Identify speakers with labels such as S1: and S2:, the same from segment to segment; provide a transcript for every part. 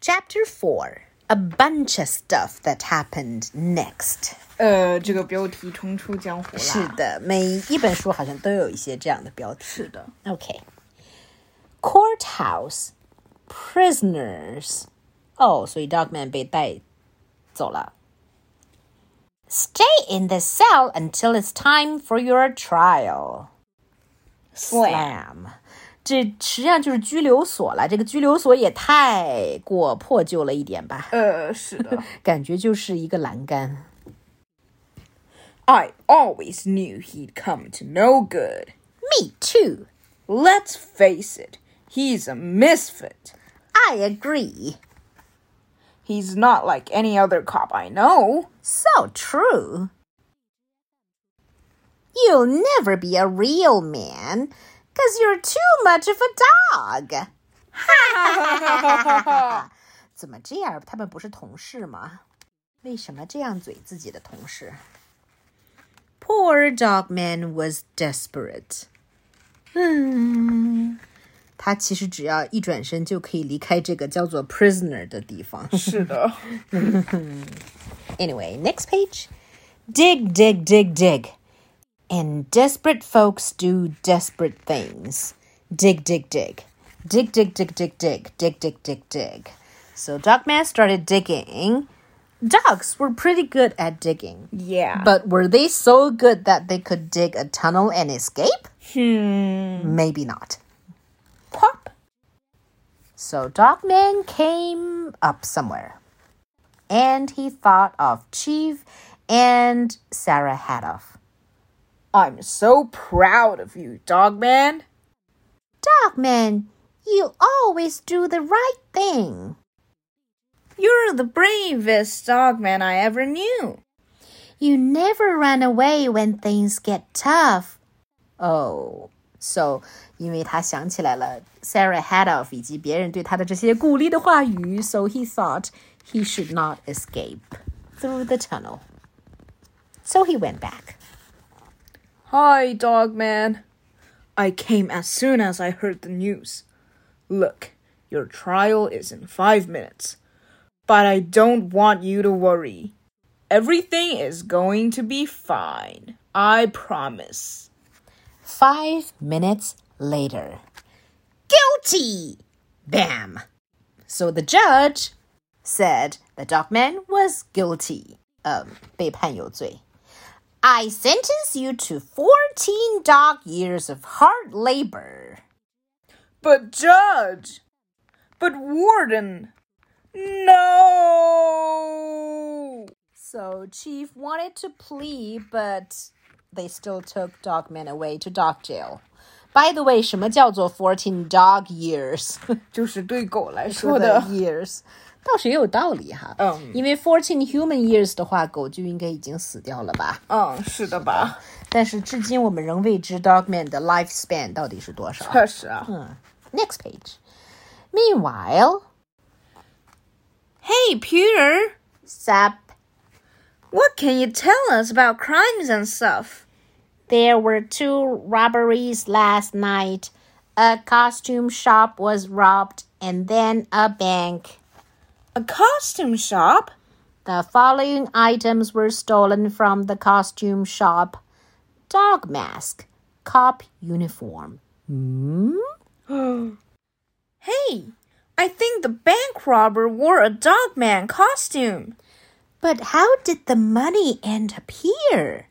S1: Chapter 4 A bunch of stuff that happened next.
S2: 呃，这个标题重出江湖啦。
S1: 是的，每一本书好像都有一些这样的标题。
S2: 是的。
S1: Okay. Courthouse. Prisoners. 哦，所以 Dogman 被带走了。Stay in the cell until it's time for your trial. Slam. 这实际上就是拘留所了。这个拘留所也太过破旧了一点吧？
S2: 呃，是的。
S1: 感觉就是一个栏杆。
S2: I always knew he'd come to no good.
S1: Me too.
S2: Let's face it, he's a misfit.
S1: I agree.
S2: He's not like any other cop I know.
S1: So true. You'll never be a real man because you're too much of a dog. 怎么这样？他们不是同事吗？为什么这样嘴自己的同事？Poor Dogman was desperate. 嗯，他其实只要一转身就可以离开这个叫做 prisoner 的地方。
S2: 是的。
S1: Anyway, next page. Dig, dig, dig, dig. And desperate folks do desperate things. Dig, dig, dig. Dig, dig, dig, dig, dig. Dig, dig, dig, dig. So Dogman started digging. Dogs were pretty good at digging.
S2: Yeah.
S1: But were they so good that they could dig a tunnel and escape?
S2: hmm.
S1: Maybe not.
S2: Pop.
S1: So Dogman came up somewhere. And he thought of Chief and Sarah Hatoff.
S2: I'm so proud of you, Dogman.
S1: Dogman, you always do the right thing.
S2: You're the bravest dogman I ever knew.
S1: You never run away when things get tough. Oh, so 因为他想起来了 Sarah Hatoff 以及别人对他的这些鼓励的话语，so he thought he should not escape through the tunnel. So he went back.
S2: Hi, Dogman. I came as soon as I heard the news. Look, your trial is in five minutes. But I don't want you to worry. Everything is going to be fine. I promise.
S1: Five minutes later. Guilty! Bam! So the judge said the dogman was guilty. Um, 被判有罪. I sentence you to 14 dog years of hard labor.
S2: But, Judge! But, Warden! No!
S1: So Chief wanted to plead, but they still took Dogman away to dog jail. By the way, 什么叫做14 dog years?
S2: 就是对狗来
S1: 说
S2: 说
S1: 的
S2: 的。
S1: years，倒是也有道理哈。
S2: 嗯
S1: 因为 fourteen human years 的话，狗就应该已经死掉了吧？
S2: 嗯，是的吧？
S1: 但是至今我们仍未知 Dogman 的 lifespan 到底是多少。
S2: 确实啊。
S1: Next page. Meanwhile,
S2: Hey, Peter!
S1: Sap,
S2: What can you tell us about crimes and stuff?
S1: There were two robberies last night. A costume shop was robbed, and then a bank.
S2: A costume shop?
S1: The following items were stolen from the costume shop dog mask, cop uniform. Hmm?
S2: Hey, I think the bank robber wore a dogman costume.
S1: But how did the money end up here?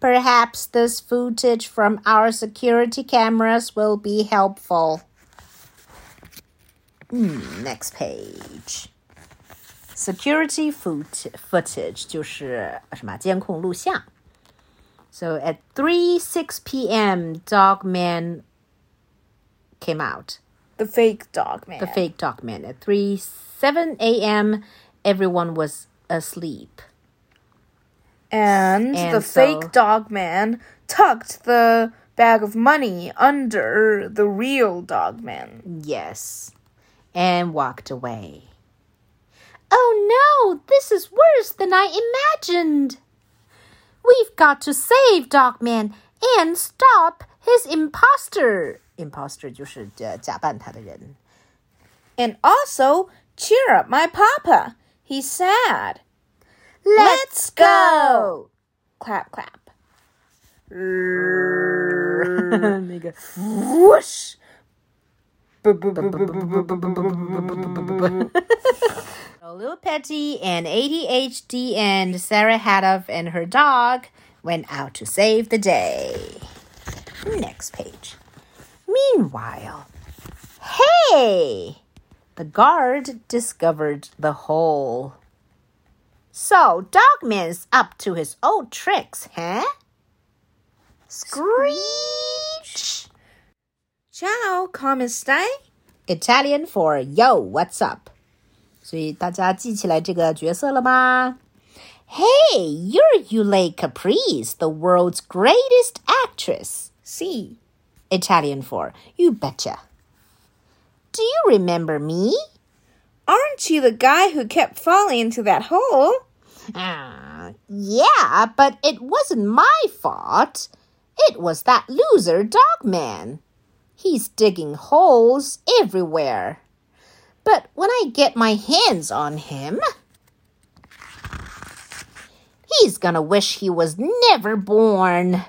S1: Perhaps this footage from our security cameras will be helpful. Hmm, next page. Security foot footage 就是什么监控录像。So at 3 6 p.m., Dogman came out.
S2: The fake dogman.
S1: The fake Dogman. At 3 7 a.m., everyone was asleep.
S2: and,
S1: And
S2: the
S1: so-
S2: fake dogman tucked the bag of money under the real dogman.
S1: Yes. And walked away. Oh no, this is worse than I imagined. We've got to save Dogman and stop his imposter. Imposter 就是呃假扮他的人。
S2: And also Cheer up, my papa. He's sad.
S1: Let's go.
S2: Clap, clap.
S1: 那个
S2: Whoosh.
S1: So Lil Petey and ADHD and Sarah Hatoff and her dog went out to save the day. Next page. Meanwhile, hey! The guard discovered the hole. So, Dogman's up to his old tricks, huh? Screech!
S2: Ciao, come stai?
S1: Italian for yo, what's up? 所以大家记起来这个角色了吗？Hey, you're Yulei Caprice, the world's greatest actress.
S2: See.
S1: Italian for you betcha. Do you remember me?
S2: Aren't you the guy who kept falling into that hole?
S1: Ah, yeah, but it wasn't my fault. It was that loser dogman. He's digging holes everywhere. But when I get my hands on him, he's gonna wish he was never born.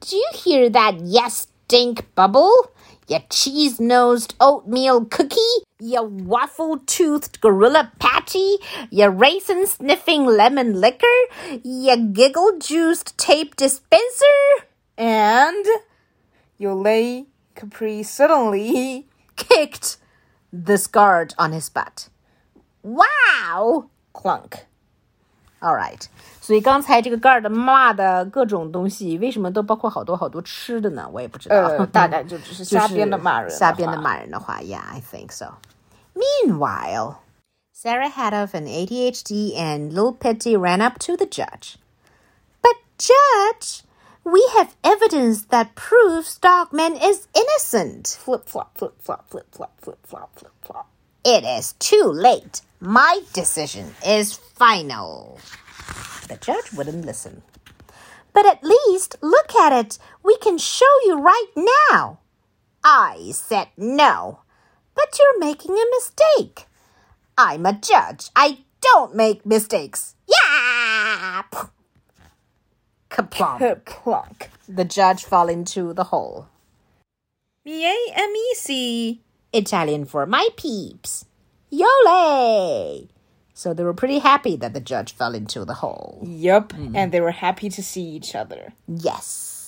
S1: Do you hear that yes stink bubble? You cheese nosed oatmeal cookie? You waffle toothed gorilla patty? You raisin sniffing lemon liquor? You giggle juiced tape dispenser?
S2: And your lay Capri suddenly
S1: Kicked the guard on his butt. Wow!
S2: clunk.
S1: All right，所以刚才这个盖儿的辣的各种东西，为什么都包括好多好多吃的呢？我也不知道，
S2: 呃、大概就只是瞎编的骂人，
S1: 瞎编的骂人的话，Yeah，I think so. Meanwhile, Sarah Hatoff and ADHD and Lil Petey ran up to the judge. But judge, we have evidence that proves Dogman is innocent.
S2: Flip flop, flip flop, flip flop, flip flop, flip flop.
S1: It is too late. My decision is final. The judge wouldn't listen. But at least look at it. We can show you right now. I said no. But you're making a mistake. I'm a judge. I don't make mistakes. Yeah! Kaplunk.
S2: Clunk.
S1: The judge fell into the hole.
S2: M-E-C.
S1: Italian for my peeps. Yole! So they were pretty happy that the judge fell into the hole.
S2: Yup. Mm-hmm. And they were happy to see each other.
S1: Yes.